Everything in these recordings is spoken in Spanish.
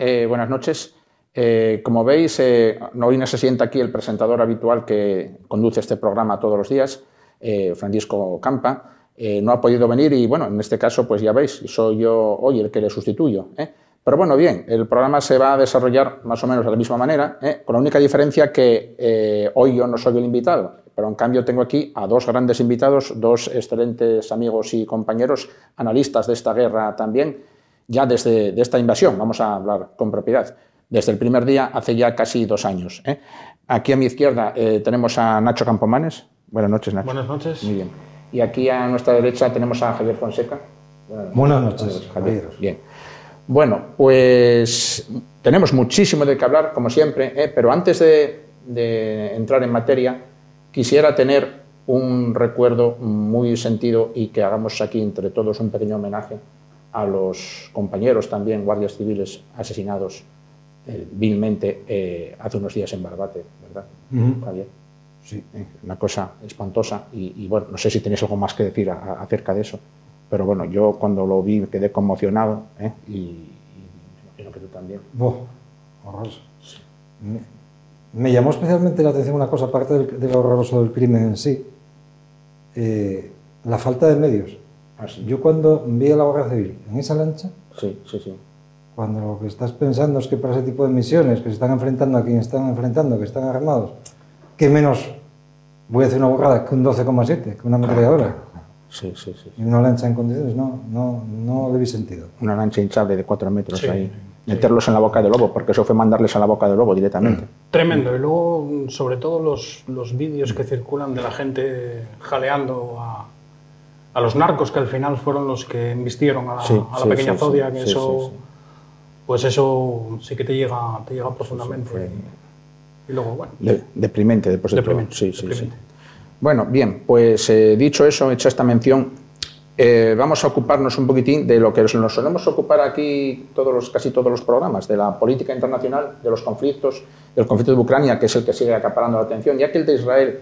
eh, buenas noches. Eh, como veis, eh, hoy no se sienta aquí el presentador habitual que conduce este programa todos los días, eh, Francisco Campa. Eh, no ha podido venir y, bueno, en este caso, pues ya veis, soy yo hoy el que le sustituyo. ¿eh? Pero bueno, bien, el programa se va a desarrollar más o menos de la misma manera, con la única diferencia que hoy yo no soy el invitado, pero en cambio tengo aquí a dos grandes invitados, dos excelentes amigos y compañeros, analistas de esta guerra también, ya desde de esta invasión, vamos a hablar con propiedad, desde el primer día, hace ya casi dos años. ¿eh? Aquí a mi izquierda eh, tenemos a Nacho Campomanes. Buenas noches, Nacho. Buenas noches. Muy bien. Y aquí a nuestra derecha tenemos a Javier Fonseca. Buenas noches, Javier. Bien. Bueno, pues tenemos muchísimo de qué hablar, como siempre, ¿eh? pero antes de, de entrar en materia, quisiera tener un recuerdo muy sentido y que hagamos aquí entre todos un pequeño homenaje a los compañeros también, guardias civiles asesinados eh, vilmente eh, hace unos días en Barbate, ¿verdad, Ujú. Javier? Sí. Eh, una cosa espantosa y, y, bueno, no sé si tenéis algo más que decir a- a- acerca de eso, pero bueno, yo cuando lo vi quedé conmocionado ¿eh? y, y me imagino que tú también. Buah, horroroso. Me, me llamó especialmente la atención una cosa, aparte del, del horroroso del crimen en sí, la falta de medios. Así. Yo cuando vi a la Guardia Civil en esa lancha, Sí, sí, sí. cuando lo que estás pensando es que para ese tipo de misiones, que se están enfrentando a quien están enfrentando, que están armados, que menos, voy a decir una borrada, que un 12,7, que una ametralladora, Sí, sí, sí. y una lancha en condiciones, no, no, no le vi sentido. Una lancha hinchable de cuatro metros Sí, ahí. Meterlos en la boca del lobo, porque eso fue mandarles a la boca del lobo directamente. Tremendo. Y luego, sobre todo, los, los vídeos que circulan de la gente jaleando a, a los narcos, que al final fueron los que embistieron a la, Sí, a la sí, pequeña sí, Zodia, que eso, pues eso sí que te llega, te llega profundamente. fue- Y luego, bueno, De- deprimente después de Deprimente, todo. Deprimente. Bueno, bien, pues eh, dicho eso, hecha esta mención, eh, vamos a ocuparnos un poquitín de lo que nos solemos ocupar aquí todos los, casi todos los programas, de la política internacional, de los conflictos, del conflicto de Ucrania, que es el que sigue acaparando la atención, ya que el de Israel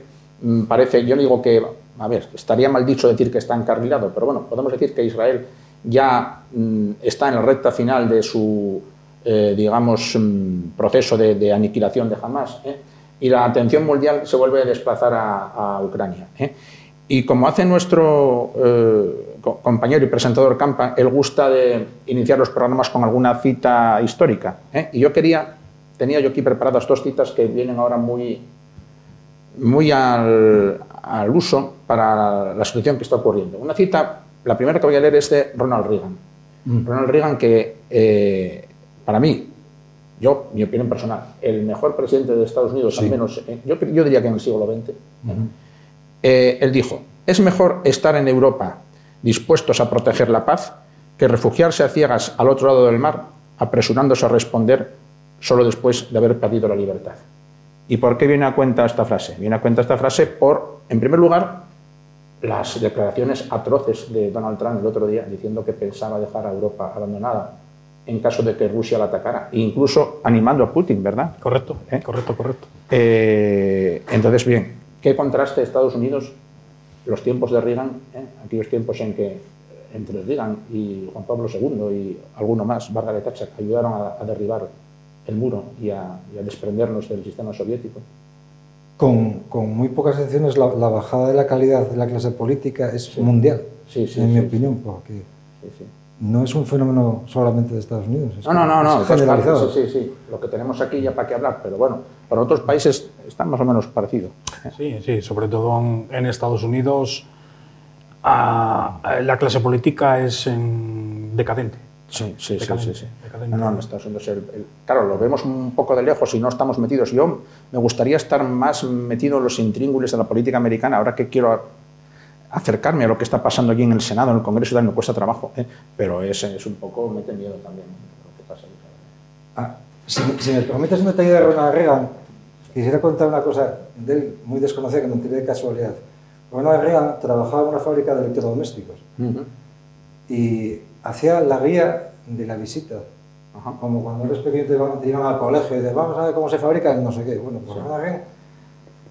parece, yo digo que, a ver, estaría mal dicho decir que está encarrilado, pero bueno, podemos decir que Israel ya mm, está en la recta final de su, eh, digamos, mm, proceso de, aniquilación de Hamas, ¿eh? y la atención mundial se vuelve a desplazar a, Ucrania. ¿eh? Y como hace nuestro eh, co- compañero y presentador Campa, él gusta de iniciar los programas con alguna cita histórica. Y yo quería, tenía yo aquí preparadas dos citas que vienen ahora muy, muy al, al uso para la situación que está ocurriendo. Una cita, la primera que voy a leer es de Ronald Reagan. Ronald Reagan que, eh, para mí, yo, mi opinión personal, el mejor presidente de Estados Unidos, al menos, yo, yo diría que en el siglo XX, eh, él dijo, es mejor estar en Europa dispuestos a proteger la paz que refugiarse a ciegas al otro lado del mar, apresurándose a responder solo después de haber perdido la libertad. ¿Y por qué viene a cuenta esta frase? Viene a cuenta esta frase por, en primer lugar, las declaraciones atroces de Donald Trump el otro día diciendo que pensaba dejar a Europa abandonada en caso de que Rusia la atacara, e incluso animando a Putin, ¿verdad? correcto, ¿Eh? correcto, correcto. Eh, entonces, bien, ¿qué contraste Estados Unidos los tiempos de Reagan, ¿eh? aquellos tiempos en que entre Reagan y Juan Pablo II y alguno más, Margaret Thatcher, ayudaron a, a derribar el muro y a, y a, desprendernos del sistema soviético. Con, con muy pocas excepciones, la, la, bajada de la calidad de la clase política es sí. mundial, sí, sí, en mi opinión, porque no es un fenómeno solamente de Estados Unidos. Es no, no, no, no, generalizado. Sí, sí, sí. Lo que tenemos aquí ya para qué hablar, pero bueno, para otros países está más o menos parecido. Sí, sí, sobre todo en, en Estados Unidos a, a la clase política es en decadente. Sí, sí, sí, sí, sí. No, no, Estados Unidos, el, el, claro, lo vemos un poco de lejos y no estamos metidos. Yo me gustaría estar más metido en los intríngulis de la política americana, ahora que quiero acercarme a lo que está pasando aquí en el Senado, en el Congreso, tal, me cuesta trabajo, ¿eh? pero es, es un poco, mete miedo también lo que pasa. Ah, si, si, me permites un detalle de Ronald Reagan, quisiera contar una cosa de él muy desconocida que me enteré de casualidad. Ronald Reagan trabajaba en una fábrica de electrodomésticos uh -huh. y hacía la guía de la visita. Ajá. Como cuando eres pequeño te, van, te llevan al colegio y dices, vamos a ver cómo se fabrica no sé qué. Bueno, pues sí. Ronald Reagan.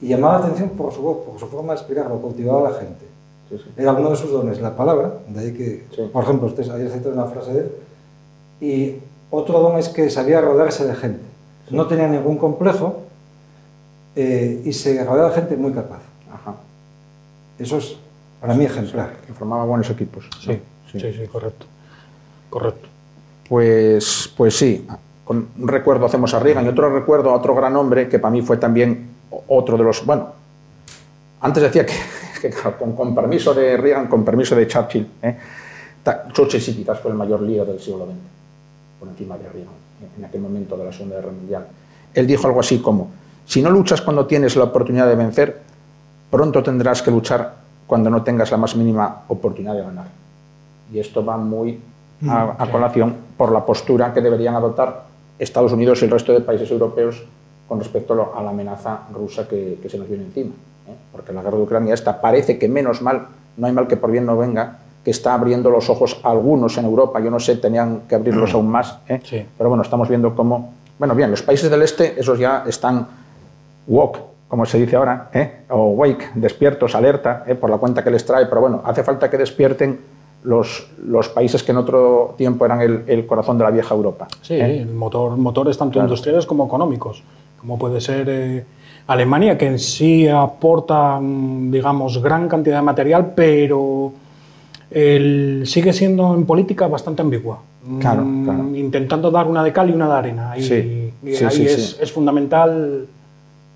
Y llamaba la atención por su voz, por su forma de explicarlo, cultivaba a la gente. Sí, sí. Era uno de sus dones, la palabra, de ahí que, sí. por ejemplo, usted ayer citó una frase de él, y otro don es que sabía rodearse de gente. No tenía ningún complejo eh, y se rodeaba de gente muy capaz. Ajá. Eso es, para mí, ejemplar. Que formaba buenos equipos. Sí, sí, sí, correcto. Correcto. Pues, pues sí, con un recuerdo hacemos a Reagan y otro recuerdo a otro gran hombre que para mí fue también otro de los, bueno, antes decía que con, permiso de Reagan, con permiso de Churchill, ¿eh? Churchill sí quizás fue el mayor líder del siglo XX, por encima de Reagan, en aquel momento de la Segunda Guerra Mundial. Él dijo algo así como, si no luchas cuando tienes la oportunidad de vencer, pronto tendrás que luchar cuando no tengas la más mínima oportunidad de ganar. Y esto va muy a, a colación por la postura que deberían adoptar Estados Unidos y el resto de países europeos con respecto a la amenaza rusa que, que se nos viene encima. ¿eh? porque la guerra de Ucrania esta parece que menos mal, no hay mal que por bien no venga, que está abriendo los ojos a algunos en Europa, yo no sé, tenían que abrirlos aún más, ¿eh? sí. pero bueno, estamos viendo cómo, bueno, bien, los países del este, esos ya están woke, como se dice ahora, ¿eh? o wake, despiertos, alerta, ¿eh? por la cuenta que les trae, pero bueno, hace falta que despierten los, los países que en otro tiempo eran el, el corazón de la vieja Europa. Sí, ¿eh? motor, motores tanto claro. industriales como económicos, como puede ser eh, Alemania, que en sí aporta, digamos, gran cantidad de material, pero el, sigue siendo en política bastante ambigua. Claro, claro. Intentando dar una de cal y una de arena. Y, sí, y sí, ahí sí, es, es, fundamental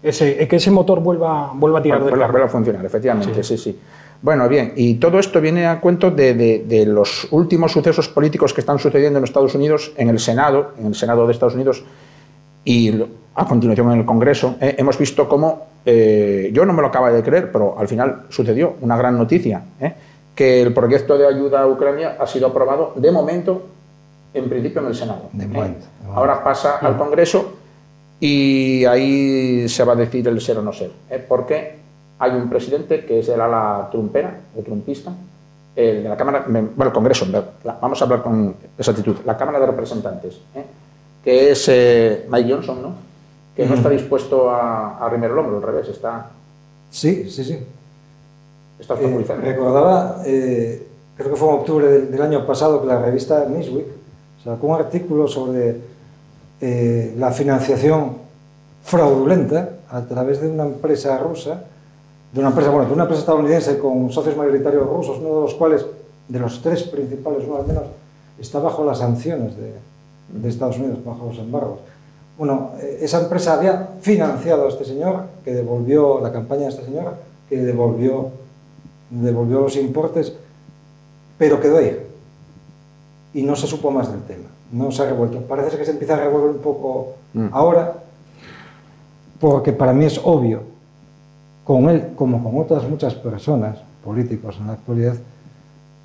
ese, que ese motor vuelva, vuelva a tirar vuelva, del carro. Vuelva a funcionar, efectivamente, sí, sí. Bueno, bien, y todo esto viene a cuento de, de, de, los últimos sucesos políticos que están sucediendo en Estados Unidos, en el Senado, en el Senado de Estados Unidos, y a continuación en el Congreso, eh, hemos visto cómo, eh, yo no me lo acaba de creer, pero al final sucedió una gran noticia, eh, que el proyecto de ayuda a Ucrania ha sido aprobado de momento, en principio en el Senado. De momento, de Ahora pasa al Congreso y ahí se va a decir el ser o no ser, porque hay un presidente que es del ala trumpera o trumpista, el de la Cámara, bueno, el Congreso, vamos a hablar con exactitud, la Cámara de Representantes, que es eh, Mike Johnson, ¿no? que no está dispuesto a, a el hombro, al revés, está... Sí, sí, sí. Está eh. Recordaba, eh, creo que fue en octubre del, del, año pasado, que la revista Newsweek sacó un artículo sobre eh, la financiación fraudulenta a través de una empresa rusa, de una empresa, bueno, de una empresa estadounidense con socios mayoritarios rusos, uno de los cuales, de los tres principales, uno al menos, está bajo las sanciones de, de Estados Unidos, bajo los embargos. Bueno, esa empresa había financiado a este señor, que devolvió la campaña de este señor, que devolvió, devolvió los importes, pero quedó ahí. Y no se supo más del tema. No se ha revuelto. Parece que se empieza a revolver un poco mm. ahora, porque para mí es obvio, con él como con otras muchas personas, políticos en la actualidad,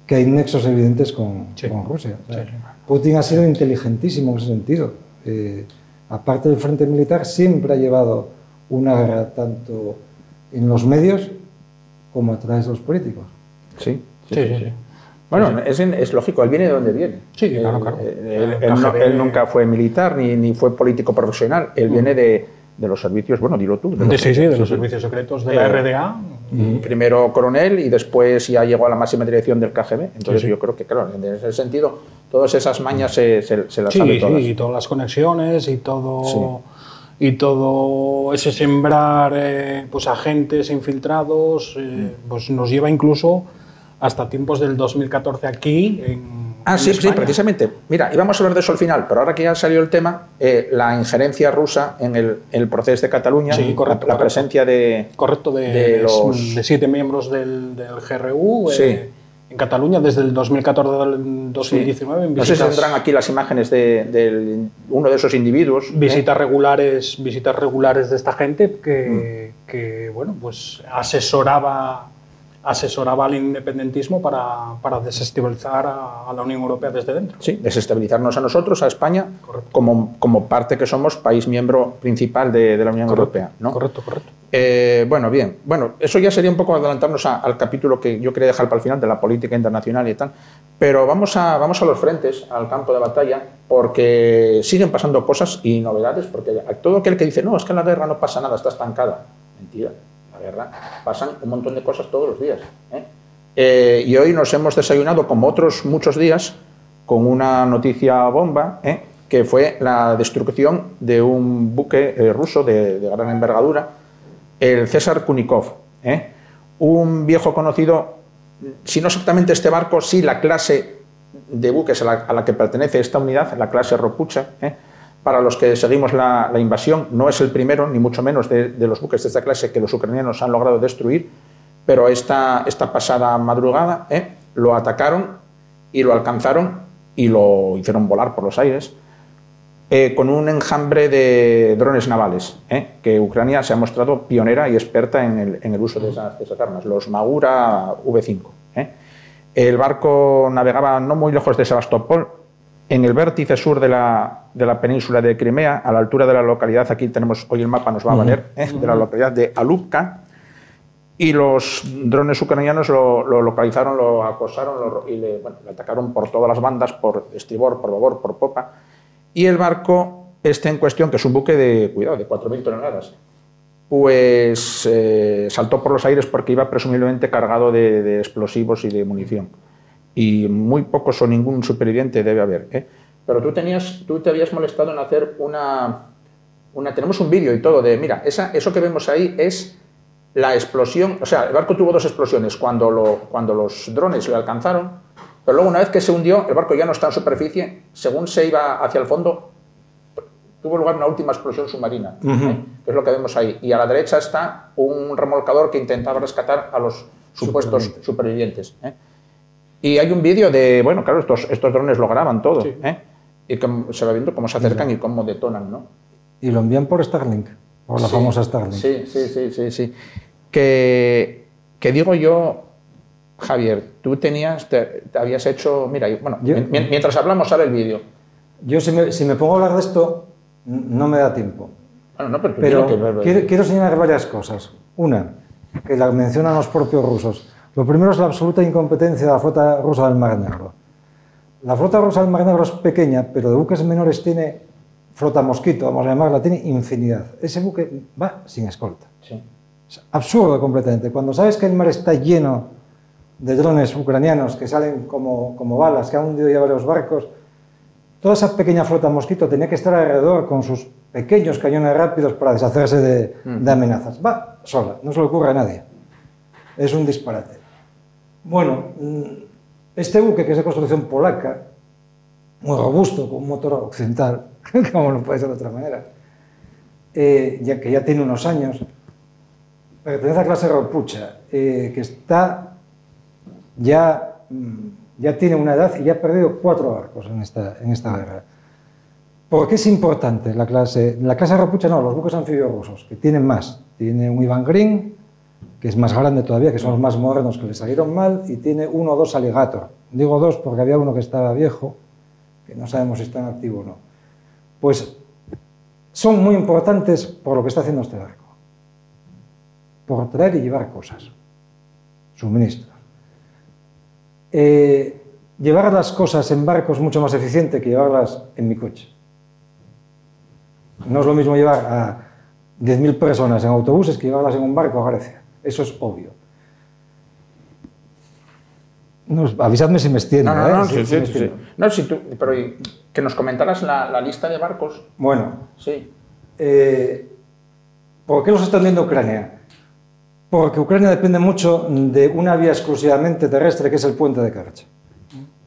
que hay nexos evidentes con, sí. con Rusia. O sea, sí. Putin ha sido inteligentísimo en ese sentido. Eh, aparte del frente militar, siempre ha llevado una guerra tanto en los medios como a través de los políticos. Sí, sí, sí. sí, sí. Bueno, es, es, lógico, él viene de donde viene. Sí, claro, claro. Él, él, él, no, él, nunca fue militar ni, ni fue político profesional, él mm. viene de, de los servicios, bueno, dilo tú. De, sí, sí, de los servicios secretos de la eh, RDA. Primero coronel y después ya llegó a la máxima dirección del KGB. Entonces yo creo que, claro, en ese sentido, todas esas mañas se, se, las sabe todas. Sí, y todas las conexiones y todo... Y todo ese sembrar eh, pues agentes infiltrados eh, pues nos lleva incluso hasta tiempos del 2014 aquí en Ah, sí, sí, precisamente. Mira, íbamos a hablar de eso al final, pero ahora que ya salió el tema, eh, la injerencia rusa en el, proceso de Cataluña, la, presencia de. Correcto, de, los... siete miembros del, GRU. Eh, en Cataluña desde el 2014 al 2019. No sé si tendrán aquí las imágenes de, uno de esos individuos. ¿eh? Visitas regulares, visitas regulares de esta gente que, mm. que bueno, pues asesoraba asesoraba al independentismo para, para desestabilizar a, la Unión Europea desde dentro. Sí, desestabilizarnos a nosotros, a España, como, como parte que somos país miembro principal de, de la Unión Europea. ¿no? Correcto, correcto. Eh, bueno, bien. Bueno, eso ya sería un poco adelantarnos al capítulo que yo quería dejar para el final de la política internacional y tal. Pero vamos a, vamos a los frentes, al campo de batalla, porque siguen pasando cosas y novedades, porque todo aquel que dice, no, es que en la guerra no pasa nada, está estancada. Mentira pasan un montón de cosas todos los días. ¿eh? Eh, y hoy nos hemos desayunado, como otros muchos días, con una noticia bomba, ¿eh? que fue la destrucción de un buque ruso de, gran envergadura, el César Kunikov. Un viejo conocido, si no exactamente este barco, sí la clase de buques a la, que pertenece esta unidad, la clase Ropucha, para los que seguimos la, invasión. No es el primero, ni mucho menos, de, los buques de esta clase que los ucranianos han logrado destruir, pero esta, esta pasada madrugada ¿eh? lo atacaron y lo alcanzaron y lo hicieron volar por los aires. Eh, con un enjambre de drones navales, ¿eh? que Ucrania se ha mostrado pionera y experta en el, uso de esas, de esas, armas, los Magura V5. El barco navegaba no muy lejos de Sebastopol, en el vértice sur de la, de la, península de Crimea, a la altura de la localidad, aquí tenemos, hoy el mapa nos va a valer, ¿eh? de la localidad de Alupka, y los drones ucranianos lo, localizaron, lo acosaron y le, atacaron por todas las bandas, por estribor, por babor, por popa, y el barco este en cuestión, que es un buque de, cuidado, de 4.000 toneladas, pues eh, saltó por los aires porque iba presumiblemente cargado de, de explosivos y de munición y muy pocos o ningún superviviente debe haber. ¿eh? Pero tú, tenías, tú te habías molestado en hacer una... una tenemos un vídeo y todo de, mira, esa, eso que vemos ahí es la explosión, o sea, el barco tuvo dos explosiones cuando, lo, cuando los drones le alcanzaron, pero luego una vez que se hundió, el barco ya no está en superficie, según se iba hacia el fondo, tuvo lugar una última explosión submarina, ¿eh? que es lo que vemos ahí. Y a la derecha está un remolcador que intentaba rescatar a los supuestos supervivientes. ¿eh? Y hay un vídeo de, bueno, claro, estos, estos drones lo graban todo, ¿eh? Y que se va viendo cómo se acercan y cómo detonan, ¿no? Y lo envían por Starlink, por la famosa Starlink. Sí, sí, sí, sí, sí. Que, que digo yo, Javier, tú tenías, te, habías hecho, mira, bueno, mientras hablamos sale el vídeo. Yo si me, si me, pongo a hablar de esto, no me da tiempo. Bueno, no, pero, pero quiero, quiero señalar varias cosas. Una, que la mencionan los propios rusos lo primero es la absoluta incompetencia de la flota rusa del Mar Negro. La flota rusa del Mar Negro es pequeña, pero de buques menores tiene flota mosquito, vamos a llamarla, tiene infinidad. Ese buque va sin escolta. Es absurdo completamente. Cuando sabes que el mar está lleno de drones ucranianos que salen como, como balas, que han hundido ya varios barcos, toda esa pequeña flota mosquito tenía que estar alrededor con sus pequeños cañones rápidos para deshacerse de, de amenazas. Va sola, no se le ocurre a nadie. Es un disparate. Bueno, mm, este buque, que es de construcción polaca, muy robusto, con un motor occidental, como no puede ser de otra manera, eh, ya que ya tiene unos años, pertenece a la clase Ropucha, eh, que está ya, mm, ya tiene una edad y ya ha perdido cuatro barcos en esta, en esta guerra. ¿Por qué es importante la clase? La clase Ropucha no, los buques anfibios rusos, que tienen más. Tiene un Ivan Green, que es más grande todavía, que son los más modernos que le salieron mal, y tiene uno o dos Alligator. Digo dos porque había uno que estaba viejo, que no sabemos si está en activo o no. Pues son muy importantes por lo que está haciendo este barco. Por traer y llevar cosas, suministros. Eh, llevar las cosas en barco es mucho más eficiente que llevarlas en mi coche. No es lo mismo llevar a 10.000 personas en autobuses que llevarlas en un barco a Grecia. Eso es obvio. No, avisadme si me extiendo. No, no, no, ¿eh? sí, sí, sí. extiendo. No, si tú, pero que nos comentaras la, la lista de barcos. Bueno, Sí. eh, ¿por qué los están viendo Ucrania? Porque Ucrania depende mucho de una vía exclusivamente terrestre que es el puente de Kerch.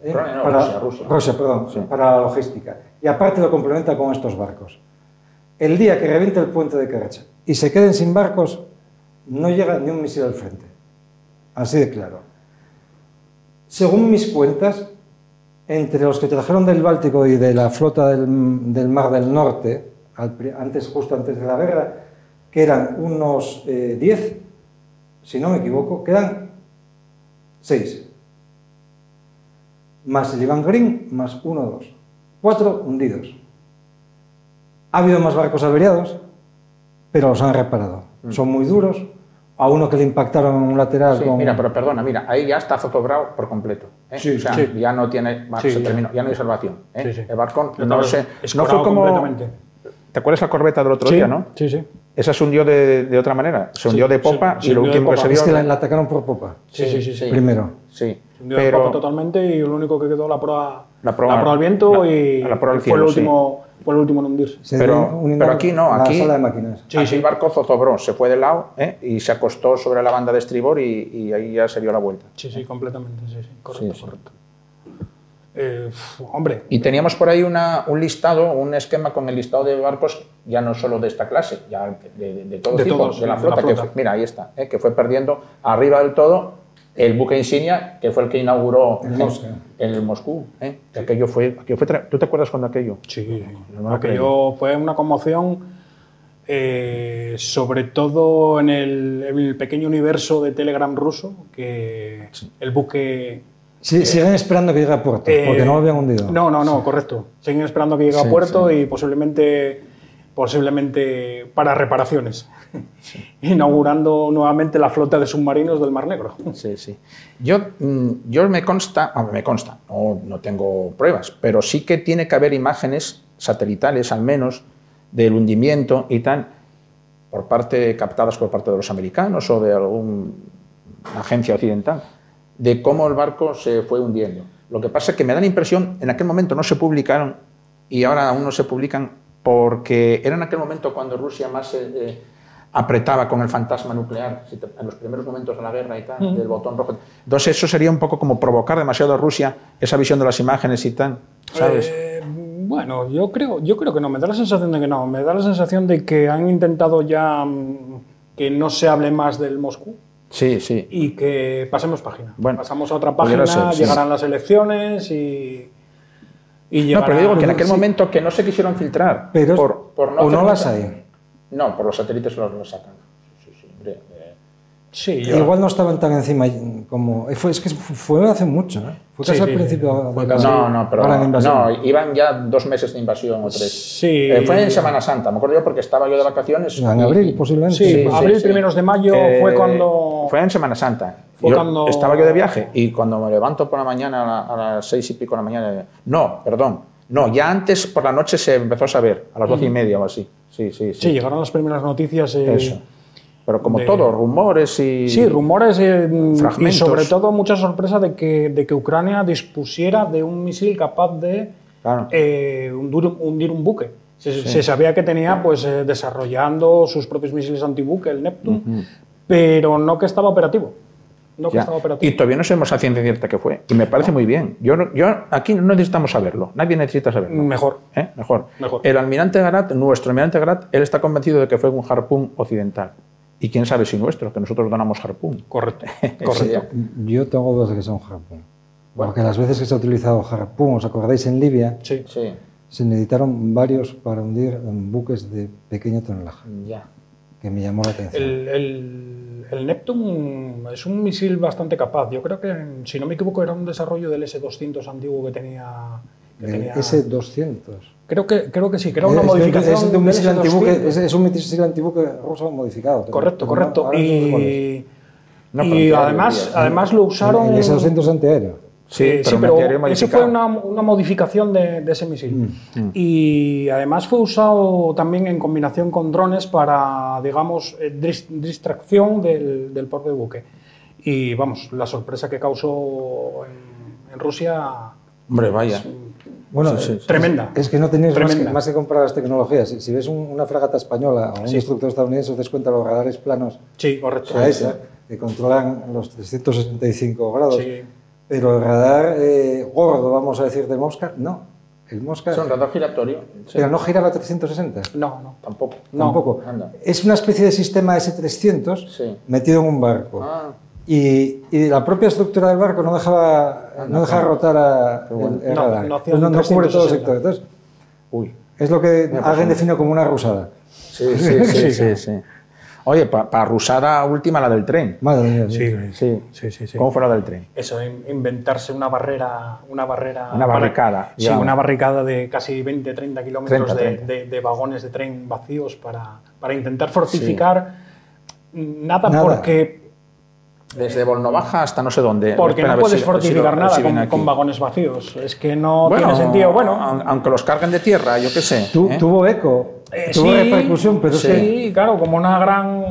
¿Eh? No, para, Rusia, Rusia. perdón, Sí. para la logística. Y aparte lo complementa con estos barcos. El día que reviente el puente de Kerch y se queden sin barcos, no llega ni un misil al frente. Así de claro. Según mis cuentas, entre los que trajeron del Báltico y de la flota del, del Mar del Norte, al antes, justo antes de la guerra, que eran unos eh, 10, si no me equivoco, quedan 6. Más el Iván Green, más uno o dos. Cuatro hundidos. Ha habido más barcos averiados, pero los han reparado. Son muy duros. A uno que le impactaron un lateral Sí, con... Mira, pero perdona, mira, ahí ya está zozobrado por completo. ¿eh? Sí, o sea, sí. ya no tiene, va, Sí, se ya. terminó, ya no hay salvación. ¿eh? Sí, sí. El barco no sé, no fue como. completamente. ¿Te acuerdas la corbeta del otro Sí, día, no? sí, sí. Esa se hundió de, de otra manera. Se hundió de se- popa se y lo de último que se vio. Es que la, la atacaron por popa, Sí, sí, sí, sí. primero. Sí, Se hundió de pero popa totalmente y lo único que quedó la proa, La proa- al viento la- y la proa al fue, cielo, el último, fue el último en hundirse. Se Pero- dio un pero aquí no, aquí- La sala de máquinas. Sí, aquí sí. el barco zozobró, se fue de lado ¿eh? y se acostó sobre la banda de estribor y, y ahí ya se dio la vuelta. Sí, sí, completamente, sí, sí. Correcto, Sí, sí. correcto. Eh, hombre, Y teníamos por ahí una, un listado, un esquema con el listado de barcos, ya no solo de esta clase, ya de, de- de todo De tipo, todos, de la de la flota. que mira, ahí está, ¿eh? que fue perdiendo arriba del todo el buque insignia, que fue el que inauguró El Moscú. ¿eh? Que Aquello fue, aquello fue tra- ¿Tú te acuerdas cuando aquello? sí. No aquello fue una conmoción, eh, sobre todo en el, en el pequeño universo de Telegram ruso, que el buque... Sí, siguen esperando que llegue a puerto, eh, porque no lo habían hundido. No, no, no, correcto. Siguen esperando que llegue Sí, a puerto y posiblemente, posiblemente para reparaciones, inaugurando nuevamente la flota de submarinos del Mar Negro. Sí, sí. Yo, mm, yo me consta, ah, me consta, no, no tengo pruebas, pero sí que tiene que haber imágenes satelitales, al menos, del hundimiento y tal, por parte, captadas por parte de los americanos o de alguna agencia occidental, de cómo el barco se fue hundiendo. Lo que pasa es que me da la impresión, en aquel momento no se publicaron y ahora aún no se publican porque era en aquel momento cuando Rusia más eh, eh, apretaba con el fantasma nuclear, en los primeros momentos de la guerra y tal, del botón rojo. Entonces eso sería un poco como provocar demasiado a Rusia esa visión de las imágenes y tal, ¿sabes? Eh, bueno, yo creo, yo creo que no, me da la sensación de que no, me da la sensación de que han intentado ya mm, que no se hable más del Moscú sí, sí. y que pasemos página. Bueno, Pasamos a otra página, ser, sí. llegarán las elecciones y... y No, pero digo que en aquel sí. momento que no se quisieron filtrar. Pero por, por o no las hay. No, por los satélites los, los sacan. Sí, sí, hombre, eh, Sí, yo- Igual no estaban tan encima como... eh, Fue, es que fue hace mucho, ¿eh? Fue Sí, casi al sí, principio de la- casi- No, no, pero no, iban ya dos meses de invasión o tres. Sí. Eh, fue en Semana Santa, me acuerdo yo porque estaba yo de vacaciones. En y- abril, posiblemente. Sí, Sí, sí, abril, sí. primeros de mayo Eh, fue cuando... Fue en Semana Santa. Fue Yo cuando- Estaba yo de viaje y cuando me levanto por la mañana a, la- a las seis y pico de la mañana. No, perdón. No, ya antes por la noche se empezó a saber, a las doce y media o así. Sí, sí, sí. Sí, llegaron las primeras noticias. eh, Eso. Pero como de- todo, rumores y. Sí, rumores eh, y sobre todo mucha sorpresa de que, de que Ucrania dispusiera de un misil capaz de Claro. eh, hundir, hundir un buque. Se, se sabía que tenía pues eh, desarrollando sus propios misiles antibuque, el Neptune, pero no que estaba operativo. No que Ya. estaba operativo. Y todavía no sabemos a ciencia cierta que fue. Y me parece muy bien. Yo, no- yo aquí no necesitamos saberlo. Nadie necesita saberlo. Mejor. ¿Eh? Mejor. Mejor. El almirante Garat, nuestro almirante Garat, él está convencido de que fue un harpún occidental. Y quién sabe si nuestro, que nosotros donamos harpún. Correcto. Correcto. Correcto. Yo tengo dudas de que sea un harpún. Porque las veces que se ha utilizado harpún, ¿os acordáis en Libia? Sí. Sí, Se necesitaron varios para hundir en buques de pequeño tonelaje, ya. que me llamó la atención. El, el, el Neptune es un misil bastante capaz. Yo creo que, si no me equivoco, era un desarrollo del S-200 antiguo que tenía... que El tenía- S-200. Creo que, creo que sí, que era una Es- modificación es de un misil S-200. antibuque, es, es un misil antibuque ruso modificado. Correcto, correcto. no. Y, No, además, además lo usaron... El S-200 antiaéreo. Sí, Eh, pero, sí, pero modificado. fue una, una modificación de, de ese misil. Mm, Y además fue usado también en combinación con drones para, digamos, eh, dis- distracción del, del propio buque. Y vamos, la sorpresa que causó en, en Rusia, Hombre, vaya. Bueno, Sí, sí, sí. tremenda. Es que no tenéis más que, más que comprar las tecnologías. Si, si ves un- una fragata española o un instructor estadounidense, os des cuenta de los radares planos Sí, correcto. a esa, que controlan los 365 grados. Sí. Pero el radar eh, gordo, vamos a decir, de Mosca, no. El Mosca Es un radar giratorio. Sí, pero no giraba 360. No, no. Tampoco. Tampoco. anda. Es una especie de sistema S300 Sí. metido en un barco. Ah. Y, y la propia estructura del barco no dejaba, no dejaba rotar a, el, el No, radar. no no, no cubre todo el 360. sector. Entonces, Uy. es lo que alguien define como una rusada. Sí, sí, sí, sí, sí. Oye, para rusada última la del tren. Madre mía. Sí, Sí. sí, sí. sí. ¿Cómo fue la del tren? Eso, in- inventarse una barrera. Una, barrera Una para- barricada, sí, una barricada de casi 20, 30 kilómetros 30, de, 30. de- de vagones de tren vacíos para, para intentar fortificar. Nada, Nada. porque, Desde Volnovaja hasta no sé dónde. porque Espera, no puedes si- ver si lo- fortificar nada si con, con vagones vacíos. Es que no Bueno, tiene sentido. Bueno, aun- aunque los carguen de tierra, yo qué sé. Tu- ¿eh? Tuvo eco, eh, tuvo sí, repercusión, pero sí, que claro, como una gran,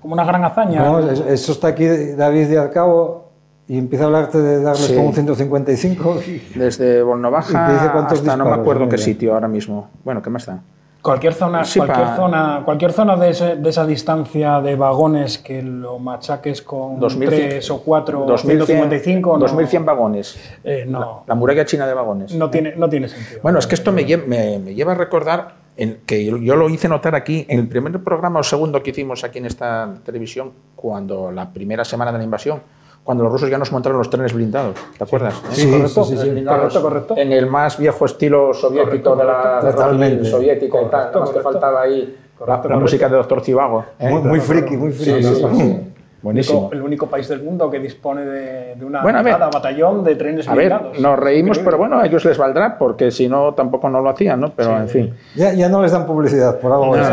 como una gran hazaña. no, es- eso está aquí David Díaz Cabo y empieza a hablarte de darles Sí. con un 155. y- Desde Y Volnovaja hasta no me acuerdo ¿no? qué Mira. sitio ahora mismo. Bueno, ¿qué más da? Cualquier zona, Sí, cualquier pa- zona, cualquier zona de, ese- de esa distancia de vagones que lo machaques con 2100 3 o 4 2100 155, no, 2100 vagones. eh, no, La muralla china de vagones. no, tiene, no tiene sentido. Bueno, es que esto me, me- me lleva a recordar en- que yo, yo lo hice notar aquí en el primer programa o segundo que hicimos aquí en esta televisión, cuando la primera semana de la invasión, cuando los rusos ya nos montaron los trenes blindados. ¿Te acuerdas? ¿Eh? Sí, correcto, sí, sí, correcto, correcto. En el más viejo estilo soviético de la Totalmente. soviética y tal. Más que correcto. faltaba ahí la, Correcto, la música de Doctor Cibago. ¿eh? Muy, muy friki, muy friki. Sí, sí, ¿no? sí, sí. El Buenísimo. único, el único país del mundo que dispone de, de una Bueno, ver. batallón de trenes A ver, blindados. nos reímos, pero bueno, a ellos les valdrá, porque si no, tampoco no lo hacían, ¿no? Pero en fin. Ya, ya no les dan publicidad por algo. Eso.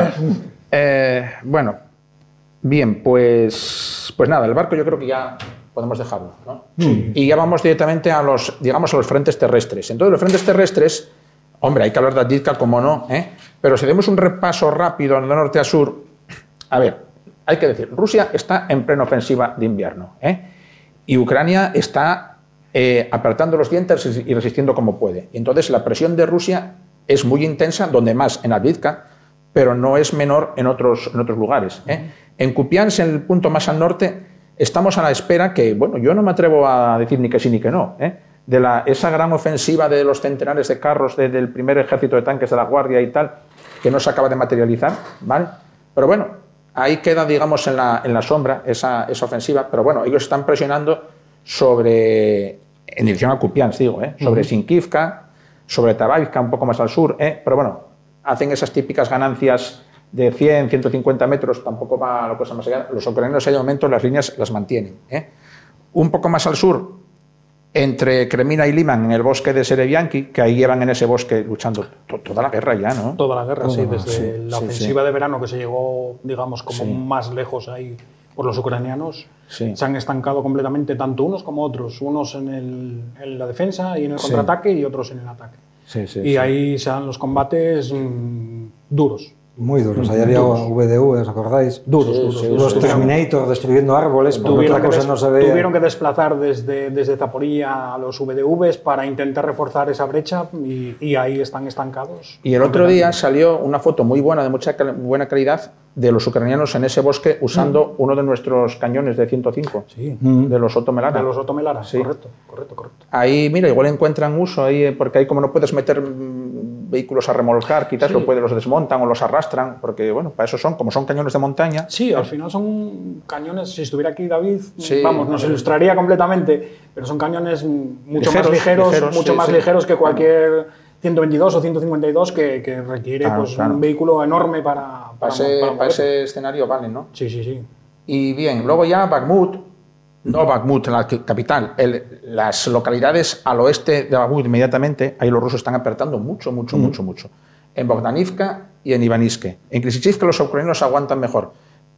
Eh, bueno, bien, pues, pues nada, el barco yo creo que ya podemos dejarlo, ¿no? Y ya vamos directamente a los, digamos, a los frentes terrestres. Entonces, los frentes terrestres, hombre, hay que hablar de Advitka, como no, ¿eh? Pero si demos un repaso rápido de norte a sur, a ver, hay que decir, Rusia está en plena ofensiva de invierno, ¿eh? Y Ucrania está eh, apretando los dientes y resistiendo como puede. Y entonces la presión de Rusia es muy intensa, donde más en Advitka, pero no es menor en otros, en otros lugares. ¿eh? En Kupiansk, en el punto más al norte, estamos a la espera que, bueno, yo no me atrevo a decir ni que sí ni que no, ¿eh? de la, esa gran ofensiva de los centenares de carros de- del primer ejército de tanques de la Guardia y tal, que no se acaba de materializar, ¿vale? Pero bueno, ahí queda, digamos, en la, en la sombra esa, esa ofensiva, pero bueno, ellos están presionando sobre, en dirección a Kupiansk, digo, ¿eh? sobre Sinkivka, sobre Tabaivka, un poco más al sur, ¿eh? pero bueno, hacen esas típicas ganancias de 100, 150 metros, tampoco va la cosa más allá. Los ucranianos en ese momento las líneas las mantienen. ¿eh? Un poco más al sur, entre Kremina y Liman, en el bosque de Serebianki, que ahí llevan en ese bosque luchando to- toda la guerra ya, ¿no? Toda la guerra, sí, desde sí, la sí, ofensiva de verano que se llegó, digamos, como más lejos ahí por los ucranianos, se han estancado completamente tanto unos como otros, unos en, el- en la defensa y en el contraataque y otros en el ataque. Y ahí se dan los combates mm, duros. Muy duros. Ahí había VDV, ¿os acordáis? Duros, Sí, duros, sí. Los Terminator destruyendo árboles, porque Tuvieron otra cosa no se veía. tuvieron que desplazar desde, desde Zaporilla a los VDVs para intentar reforzar esa brecha y, y ahí están estancados. Y el otro día salió una foto muy buena, de mucha cal- buena calidad, de los ucranianos en ese bosque usando uno de nuestros cañones de 105, Sí, de los Otto Melara. de los Otomelara, Sí. correcto, correcto, correcto. Ahí, mira, igual encuentran uso ahí, porque ahí como no puedes meter mm, vehículos a remolcar, quizás lo pueden, los desmontan o los arrastran, porque bueno, para eso son, como son cañones de montaña. Sí, al final son cañones, si estuviera aquí David, Sí. vamos, nos ilustraría completamente, pero son cañones mucho Ligeros, más ligeros, ligeros, mucho sí, más ligeros que cualquier 122 o 152 que, que requiere Claro, pues, claro. un vehículo enorme para, Para para, ese, para para ese escenario valen, ¿no? Sí, sí, sí. Y bien, luego ya Bakhmut, no Bakhmut, la capital, el- las localidades al oeste de Bakhmut inmediatamente, ahí los rusos están apretando mucho, mucho, mucho, mucho. En Bogdanivka y en Ivaniske. En Klisichivka los ucranianos aguantan mejor,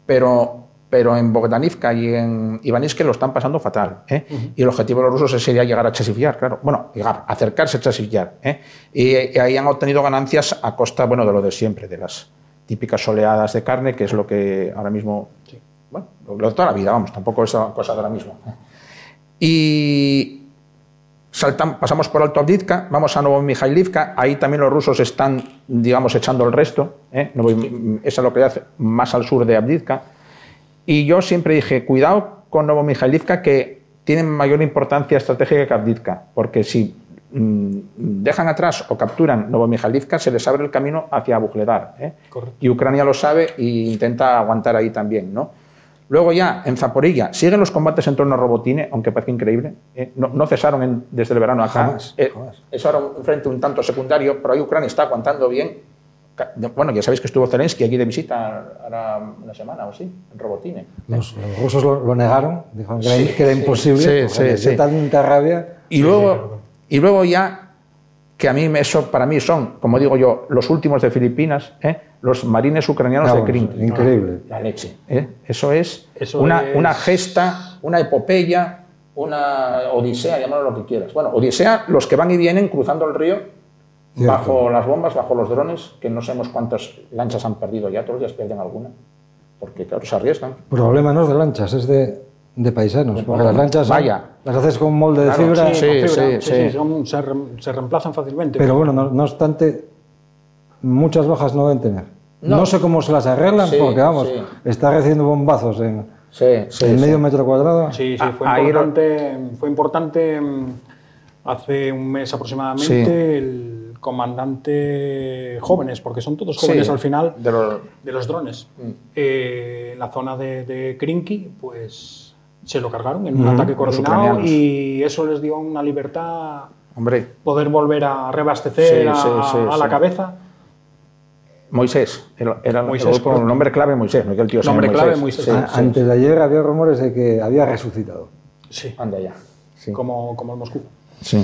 pero pero en Bogdanivka y en Ivaniske lo están pasando fatal. ¿eh? Y el objetivo de los rusos sería llegar a Chasifiar, claro. Bueno, llegar, acercarse a Chasifiar. ¿eh? Y, y, ahí han obtenido ganancias a costa bueno, de lo de siempre, de las típicas oleadas de carne, que es lo que ahora mismo. Sí. Bueno, lo de toda la vida, vamos, tampoco es cosa de ahora mismo. Y pasamos por Alto Avdivka, vamos a Novo Mikhailivka, ahí también los rusos están, digamos, echando el resto. ¿eh? Esa localidad más al sur de Avdivka. Y yo siempre dije, cuidado con Novo Mikhailivka, que tienen mayor importancia estratégica que Avdivka, porque si mm, dejan atrás o capturan Novo Mikhailivka, se les abre el camino hacia Bujledar. ¿eh? Y Ucrania lo sabe e intenta aguantar ahí también, ¿no? Luego ya en Zaporilla siguen los combates en torno a Robotine, aunque parece increíble. ¿eh? No, cesaron desde el verano acá. Jamás, eh, Es ahora un frente un tanto secundario, pero ahí Ucrania está aguantando bien. Bueno, ya sabéis que estuvo Zelensky aquí de visita ahora una semana o así, en Robotine. Los, rusos lo, negaron, dijeron que, era, imposible, sí, sí, tanta rabia. Y luego, y luego ya, que a mí eso para mí son, como digo yo, los últimos de Filipinas, ¿eh? los marines ucranianos de Krim. Increíble. La leche. ¿eh? Eso es una, una gesta, una epopeya, una odisea, llámalo lo que quieras. Bueno, odisea, los que van y vienen cruzando el río bajo las bombas, bajo los drones, que no sabemos cuántas lanchas han perdido ya, todos los días pierden alguna, porque claro, se arriesgan. El problema no es de lanchas, es de, de paisanos, porque las lanchas Vaya. las haces con molde de fibra, sí, sí, sí, se, se, reemplazan fácilmente. Pero bueno, no, no obstante, muchas bajas no deben tener. No, sé cómo se las arreglan, porque vamos, está recibiendo bombazos en, medio metro cuadrado. Sí, sí, fue, importante, fue importante mm, hace un mes aproximadamente el comandante jóvenes, porque son todos jóvenes al final, de los, drones. Mm. Eh, en la zona de, de Krinky, pues se lo cargaron en un ataque coordinado y eso les dio una libertad, Hombre. poder volver a reabastecer a la cabeza Moisés, era, Moisés, el, nombre clave Moisés, no que el tío nombre clave Moisés. Antes de ayer había rumores de que había resucitado. Sí. Anda ya. Como, como el Moscú. Sí.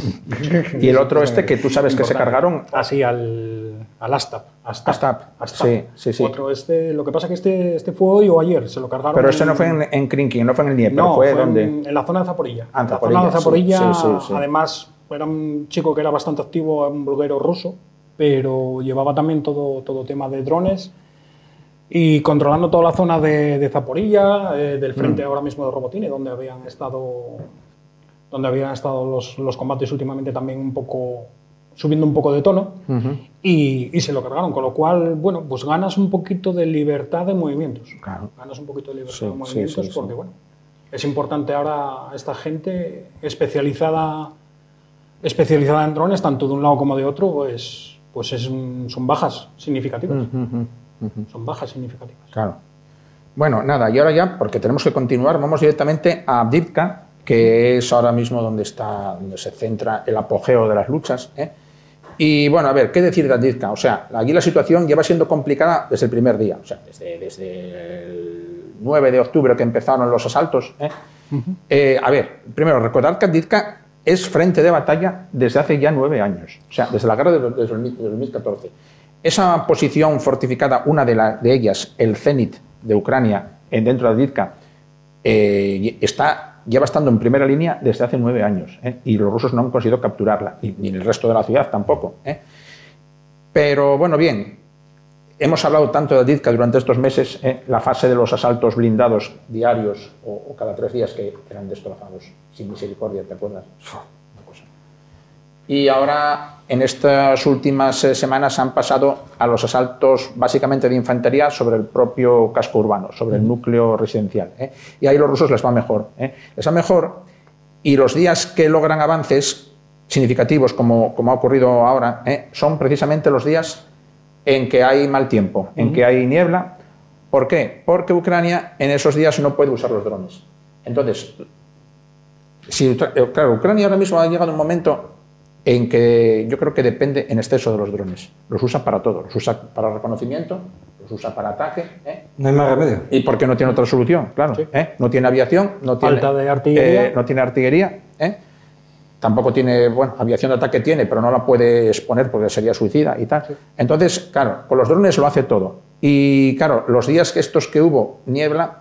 y el otro este que tú sabes que se cargaron. Así, al, al Astap. Astap. Sí, sí, sí. Otro este, lo que pasa es que este, este fue hoy o ayer, se lo cargaron. Pero este no fue en, en Krinky, no fue en el Dnieper, no, fue, fue donde. En, la zona de Zaporilla. Ah, en la zona de Zaporilla, además, era un chico que era bastante activo, un bloguero ruso pero llevaba también todo, todo tema de drones y controlando toda la zona de, de Zaporilla, eh, del frente mm. ahora mismo de Robotine, donde habían estado, donde habían estado los, los, combates últimamente también un poco subiendo un poco de tono y, y, se lo cargaron, con lo cual, bueno, pues ganas un poquito de libertad de movimientos. Claro. Ganas un poquito de libertad de movimientos porque, bueno, es importante ahora esta gente especializada especializada en drones, tanto de un lado como de otro, pues pues es, son bajas significativas. Son bajas significativas. Claro. Bueno, nada, y ahora ya, porque tenemos que continuar, vamos directamente a Abdivka, que es ahora mismo donde, está, donde se centra el apogeo de las luchas. ¿eh? Y bueno, a ver, ¿qué decir de Abdivka? O sea, aquí la situación lleva siendo complicada desde el primer día, o sea, desde, desde el 9 de octubre que empezaron los asaltos. ¿eh? Eh, a ver, primero, recordar que Abdivka es frente de batalla desde hace ya nueve años, o sea, desde la guerra de, 2014. Esa posición fortificada, una de, de ellas, el Zenit de Ucrania, en dentro de Adivka, eh, está, lleva estando en primera línea desde hace nueve años, ¿eh? y los rusos no han conseguido capturarla, ni, el resto de la ciudad tampoco. ¿eh? Pero bueno, bien, hemos hablado tanto de Adivka durante estos meses, la fase de los asaltos blindados diarios o cada tres días que eran destrozados sin misericordia, ¿te acuerdas? Y ahora, en estas últimas eh, semanas, han pasado a los asaltos básicamente de infantería sobre el propio casco urbano, sobre el núcleo residencial. ¿eh? Y ahí los rusos les va mejor. ¿eh? Les va mejor y los días que logran avances significativos, como, como ha ocurrido ahora, son precisamente los días en que hay mal tiempo, en que hay niebla. ¿Por qué? Porque Ucrania en esos días no puede usar los drones. Entonces, eh, claro, Ucrania ahora mismo ha llegado un momento en que yo creo que depende en exceso de los drones. Los usa para todo, los usa para reconocimiento, los usa para ataque. ¿eh? No hay más remedio. ¿Y por qué no tiene otra solución? Claro. ¿eh? No tiene aviación, no tiene, de artillería. no tiene artillería. Tampoco tiene, bueno, aviación de ataque tiene, pero no la puede exponer porque sería suicida y tal. Entonces, claro, con los drones lo hace todo. Y claro, los días que estos que hubo niebla,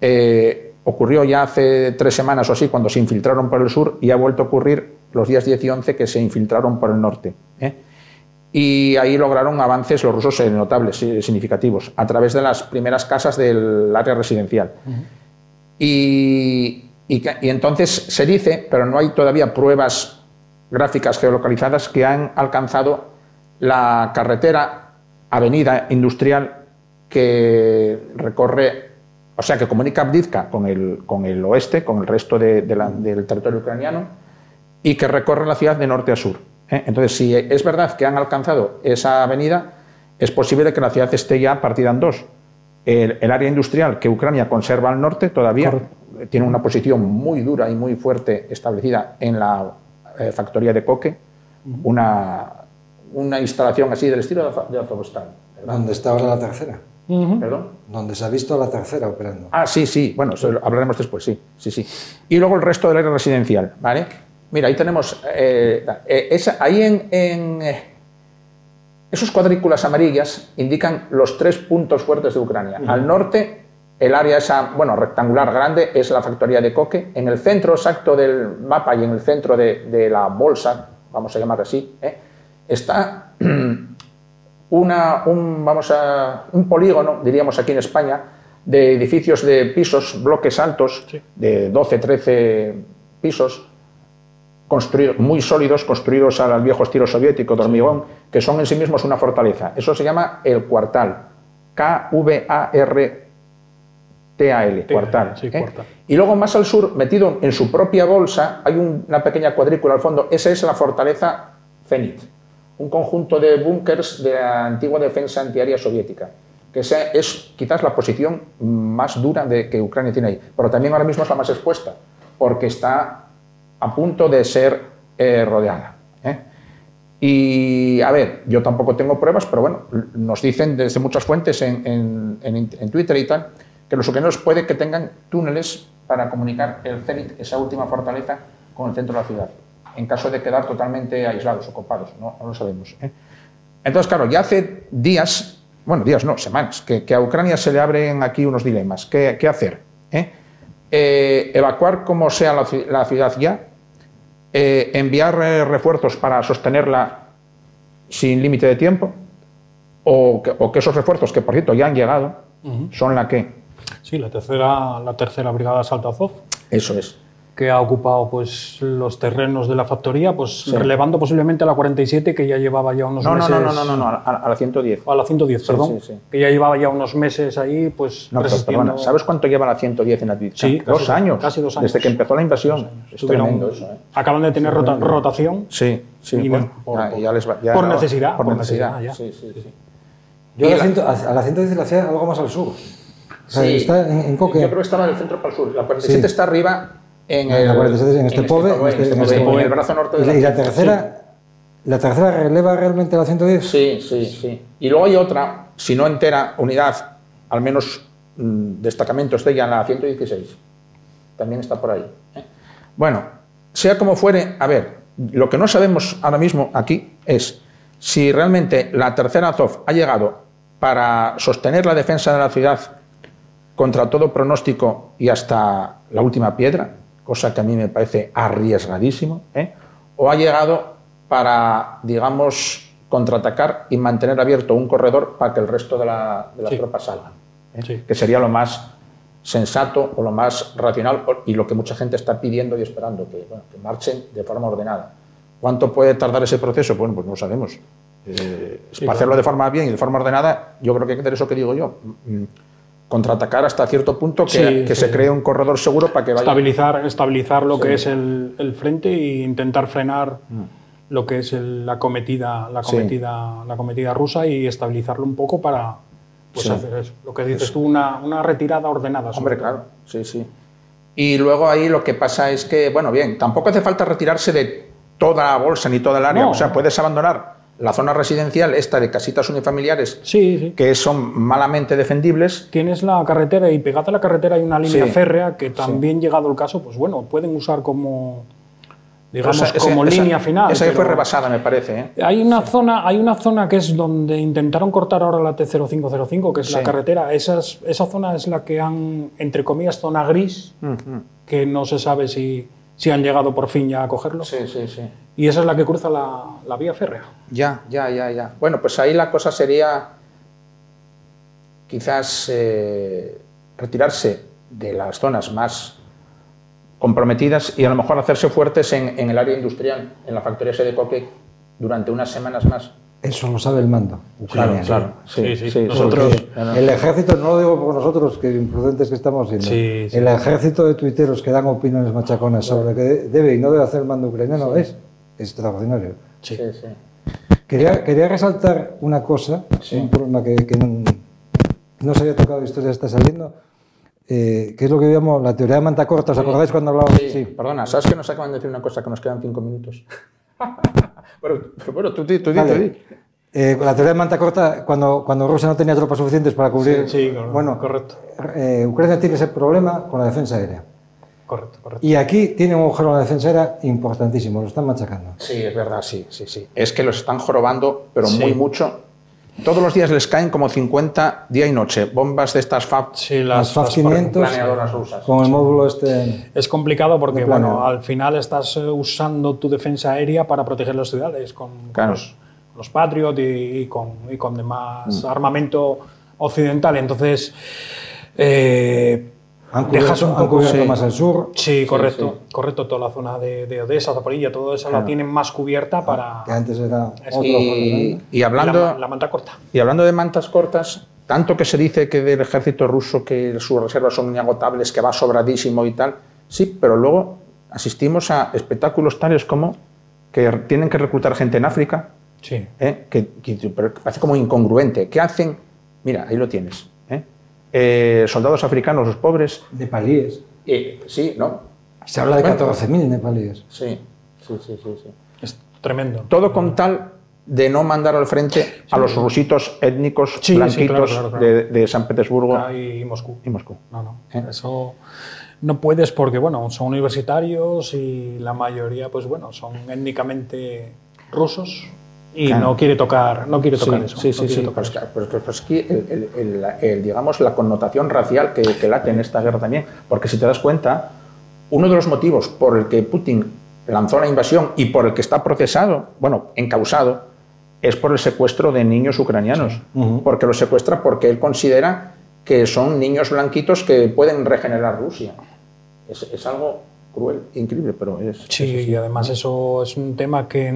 eh, ocurrió ya hace tres semanas o así, cuando se infiltraron por el sur, y ha vuelto a ocurrir los días 10 y 11 que se infiltraron por el norte. ¿eh? Y ahí lograron avances los rusos notables, significativos, a través de las primeras casas del área residencial. y, y, y entonces se dice, pero no hay todavía pruebas gráficas geolocalizadas, que han alcanzado la carretera, avenida industrial que recorre o sea, que comunica Abdizka con el, con el oeste, con el resto de, de la, del territorio ucraniano, y que recorre la ciudad de norte a sur. ¿eh? Entonces, si es verdad que han alcanzado esa avenida, es posible que la ciudad esté ya partida en dos. El, el área industrial que Ucrania conserva al norte todavía Correcto. tiene una posición muy dura y muy fuerte establecida en la eh, factoría de Coque, uh -huh. una, una instalación así del estilo de Azovstal. ¿Dónde está ahora la tercera? Uh -huh. ¿Perdón? Donde se ha visto a la tercera operando. Ah, sí, sí, bueno, hablaremos después, sí, sí, sí. Y luego el resto del área residencial, ¿vale? Mira, ahí tenemos, eh, eh, esa, ahí en, en eh, esos cuadrículas amarillas indican los tres puntos fuertes de Ucrania. Uh -huh. Al norte, el área esa, bueno, rectangular grande es la factoría de coque. En el centro exacto del mapa y en el centro de, de la bolsa, vamos a llamar así, está una, un, vamos a, un polígono, diríamos aquí en España, de edificios de pisos, bloques altos, sí. de 12, 13 pisos, construidos, muy sólidos, construidos al viejo estilo soviético de hormigón, que son en sí mismos una fortaleza. Eso se llama el cuartal. K-V-A-R-T-A-L, cuartal, sí, ¿eh? cuartal. Y luego más al sur, metido en su propia bolsa, hay un, una pequeña cuadrícula al fondo. Esa es la fortaleza Zenit un conjunto de búnkers de la antigua defensa antiaérea soviética, que es quizás la posición más dura de, que Ucrania tiene ahí, pero también ahora mismo es la más expuesta, porque está a punto de ser eh, rodeada. ¿eh? Y a ver, yo tampoco tengo pruebas, pero bueno, nos dicen desde muchas fuentes en, en, en, Twitter y tal, que los ucranianos puede que tengan túneles para comunicar el Zenit, esa última fortaleza, con el centro de la ciudad en caso de quedar totalmente aislados, ocupados, no, no lo sabemos. ¿eh? Entonces, claro, ya hace días, bueno, días no, semanas, que, que a Ucrania se le abren aquí unos dilemas. ¿Qué, qué hacer? Evacuar como sea la, la ciudad ya, eh, enviar refuerzos para sostenerla sin límite de tiempo, o que, o que, esos refuerzos, que por cierto ya han llegado, uh -huh. son la que... Sí, la tercera, la tercera brigada Saltazov. Eso es que ha ocupado pues los terrenos de la factoría, pues sí. relevando posiblemente a la 47 que ya llevaba ya unos no, meses. No, no, no, no, no, a, a la 110. A la 110, perdón. Sí, sí, que ya llevaba ya unos meses ahí, pues. No, resistiendo... perdona, ¿sabes cuánto lleva la 110 en la Sí, dos casi, años. Casi dos años. Desde que empezó la invasión. Es tremendo eso, ¿eh? Acaban de tener rota rotación. Sí, sí. Y bueno, por, ya, ya les va, ya por necesidad. Por, necesidad. necesidad sí, sí, sí. Yo a la, ciento, a la 110 la hacía algo más al sur. O sea, sí, está en, en Coque. Yo creo que estaba en el centro para el sur. La 47 sí. está arriba en el, la 47 en este en POVE, este, este, en, este, el brazo norte de la, y la tercera, sí. ¿la tercera releva realmente la 110? Sí, sí, sí. Y luego hay otra, si no entera, unidad, al menos mmm, destacamentos de ella en la 116. También está por ahí. ¿eh? Bueno, sea como fuere, a ver, lo que no sabemos ahora mismo aquí es si realmente la tercera Azov ha llegado para sostener la defensa de la ciudad contra todo pronóstico y hasta la última piedra, cosa que a mí me parece arriesgadísimo, ¿eh? o ha llegado para, digamos, contraatacar y mantener abierto un corredor para que el resto de, la, de las sí. tropas salgan, ¿eh? sí. que sería lo más sensato o lo más racional y lo que mucha gente está pidiendo y esperando, que, bueno, que marchen de forma ordenada. ¿Cuánto puede tardar ese proceso? Bueno, pues no sabemos. Eh, sí, para hacerlo de forma bien y de forma ordenada, yo creo que hay que hacer eso que digo yo contraatacar hasta cierto punto, que, sí, que sí. se cree un corredor seguro para que vaya. Estabilizar, estabilizar lo sí. que es el, el, frente e intentar frenar mm. lo que es el, la cometida, la cometida, la cometida rusa y estabilizarlo un poco para pues, hacer eso. Lo que dices tú, una, una retirada ordenada. Hombre, claro, sí, sí. Y luego ahí lo que pasa es que, bueno, bien, tampoco hace falta retirarse de toda la bolsa ni toda el área. No, o sea, puedes abandonar la zona residencial, esta de casitas unifamiliares, sí, sí. que son malamente defendibles. Tienes la carretera y pegada a la carretera hay una línea sí, férrea que también, llegado el caso, pues bueno, pueden usar como, digamos, Esa- como esa- línea final. Esa que fue rebasada, me parece. ¿eh? Hay una, zona, hay una zona que es donde intentaron cortar ahora la T0505, que es la carretera. Esas, esa zona es la que han, entre comillas, zona gris, que no se sabe si, si han llegado por fin ya a cogerlo. Sí, sí, sí. Y esa es la que cruza la, la vía férrea. Ya, ya, ya, ya. Bueno, pues ahí la cosa sería quizás eh, retirarse de las zonas más comprometidas y a lo mejor hacerse fuertes en, en el área industrial, en la factoría de Coque, durante unas semanas más. Eso lo sabe el mando. Claro, ucraniano. claro. Sí, sí. sí, Nosotros- El ejército, no lo digo por nosotros, que imprudentes que estamos siendo. Sí, sí. El ejército de tuiteros que dan opiniones machaconas sobre qué debe y no debe hacer el mando ucraniano es extraordinario. Sí, sí. Quería, quería resaltar una cosa, un problema que, que no, no se había tocado de historia, está saliendo, eh, que es lo que llamo la teoría de manta corta. ¿Os acordáis cuando hablábamos? Sí, perdona, ¿sabes que nos acaban de decir una cosa que nos quedan cinco minutos? bueno, pero bueno, tú di, tú di, Vale. tú di. Eh, la teoría de manta corta, cuando, cuando Rusia no tenía tropas suficientes para cubrir. Sí, sí, correcto, bueno, correcto. eh, Ucrania tiene ese problema con la defensa aérea. Correcto, correcto. Y aquí tiene un agujero en la defensa aérea importantísimo, lo están machacando. Sí, es verdad, sí, sí, sí. Es que los están jorobando, pero Sí. muy mucho. Todos los días les caen como 50 día y noche, bombas de estas FAB, Sí, Las las, FAB las- 500 planeadoras rusas. con el módulo este. Es complicado porque, bueno, al final estás eh, usando tu defensa aérea para proteger las ciudades con, con Claro. los, los Patriot y, y con, y con demás armamento occidental. Entonces, eh, Han dejas cubierto, un han poco- cubierto sí. más el sur. Sí, correcto, correcto. Toda la zona de, de Odessa, Zaporilla, todo eso la tienen más cubierta para que antes era otro Y, y la, hablando, la manta corta. y hablando de mantas cortas, tanto que se dice que del ejército ruso que sus reservas son inagotables, que va sobradísimo y tal, sí, pero luego asistimos a espectáculos tales como que tienen que reclutar gente en África, Sí. ¿eh? que, que- pero que parece como incongruente. ¿Qué hacen? Mira, ahí lo tienes. ¿Eh? Soldados africanos, los pobres. nepalíes. eh, sí, ¿no? Se habla de Bueno. 14.000 nepalíes. Sí, sí, sí, sí. sí. Es tremendo. Todo con tal de no mandar al frente a los rusitos étnicos Sí, sí, blanquitos claro, claro, claro. De, de San Petersburgo y Moscú. y Moscú. No, no. ¿Eh? Eso no puedes porque, bueno, son universitarios y la mayoría, pues bueno, son étnicamente rusos y Claro. no quiere tocar, no quiere tocar Sí, eso. sí, no sí, quiere sí, tocar pues, pues, pues, aquí el, el- el- digamos, la connotación racial que, que late en esta guerra también, porque si te das cuenta, uno de los motivos por el que Putin lanzó la invasión y por el que está procesado, bueno, encausado, es por el secuestro de niños ucranianos, Ujú. porque los secuestra porque él considera que son niños blanquitos que pueden regenerar Rusia. Es, es algo cruel, increíble, pero es... Sí, y además eso es un tema que,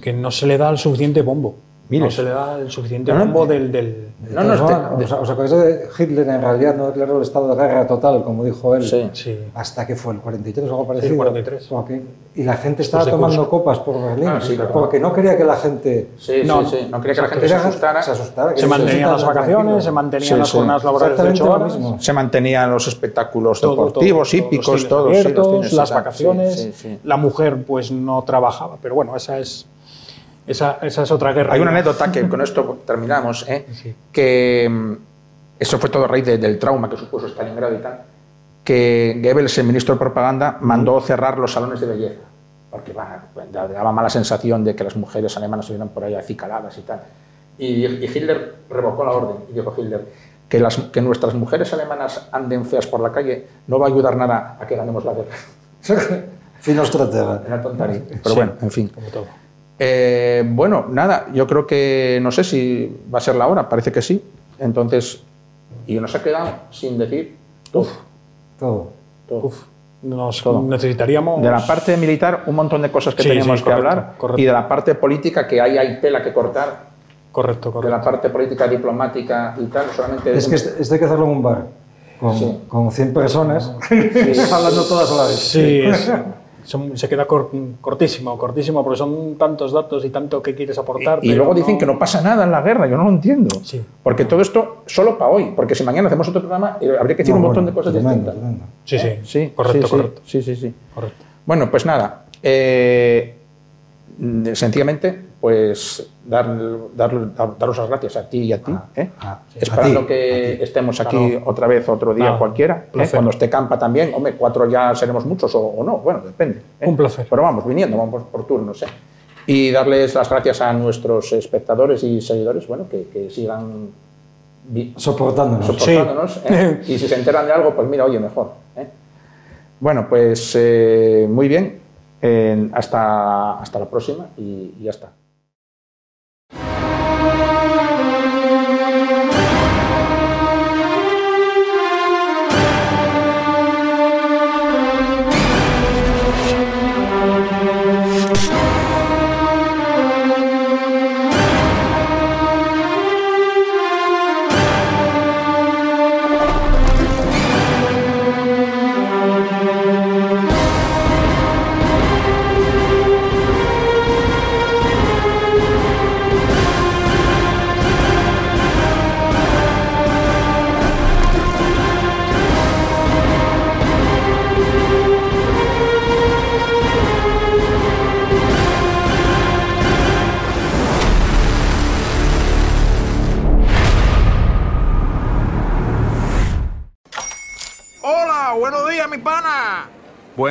que no se le da el suficiente bombo. No se le da el suficiente No, no, bombo de- del... del- No, no, este- ¿os- ¿Os acordáis de Hitler en realidad no declaró el estado de guerra total, como dijo él? Sí. sí. Hasta que fue el 43 o algo parecido. 43. Porque- y la gente estaba de tomando copas por Berlín Ah, sí, claro. porque no quería que la gente Sí, No, sí, sí. No quería que la gente se asustara. se asustara, que Se mantenían las vacaciones, se mantenían Sí, las sí. jornadas laborales de Exactamente 8 lo horas. mismo. Se mantenían los espectáculos todo, deportivos, todo, hípicos, los todos. sí, los abiertos, cines, las sí, vacaciones. sí, sí. La mujer pues no trabajaba, pero bueno, esa es esa, esa es otra guerra. Hay una anécdota que con esto terminamos, ¿eh? que mm, eso fue todo a raíz de- del trauma que supuso Stalingrado y tal, que Goebbels, el ministro de propaganda, mandó cerrar los salones de belleza, porque daba mala sensación de que las mujeres alemanas estuvieran por ahí acicaladas y tal. Y, y Hitler revocó la orden y dijo Hitler que, las, que nuestras mujeres alemanas anden feas por la calle no va a ayudar nada a que ganemos la guerra. Fino estratega. Era tontaría. Pero Sí. bueno, en fin. Como todo. Eh, bueno, nada, yo creo que no sé si va a ser la hora, parece que sí. Entonces, y nos ha quedado sin decir todo. Todo. todo. Nos Todo. necesitaríamos De la parte militar, un montón de cosas que Sí, teníamos sí, que correcto, hablar. correcto. Y de la parte política, que ahí hay tela que cortar. correcto, De correcto. la parte política diplomática y tal, solamente. Es que este, este hay que hacerlo en un bar. Con, Sí. con 100 personas hablando todas a la vez. Sí, es- son- se queda cor- cortísimo, cortísimo, porque son tantos datos y tanto que quieres aportar. Y pero luego dicen no- que no pasa nada en la guerra, yo no lo entiendo. Sí. Porque todo esto solo para hoy, porque si mañana hacemos otro programa, eh, habría que decir No, un montón bueno, de cosas tremendo, distintas. tremendo. Sí, sí, Sí, correcto, sí, correcto, Sí, sí, sí. correcto. Bueno, pues nada. eh, sencillamente, pues dar, dar, daros las gracias a ti y a ti, Ah, ¿eh? ah, sí, esperando a ti, que estemos aquí Claro. otra vez otro día cualquiera, ¿eh? cuando esté Campa también, hombre, cuatro ya seremos muchos o, o no, bueno, depende. ¿eh? Un placer. Pero vamos, viniendo, vamos por turnos, ¿eh? Y darles las gracias a nuestros espectadores y seguidores, bueno, que, que sigan Soportándonos. soportándonos. Y si se enteran de algo, pues mira, oye, mejor. Bueno, pues muy bien. Hasta, hasta la próxima y, y ya está.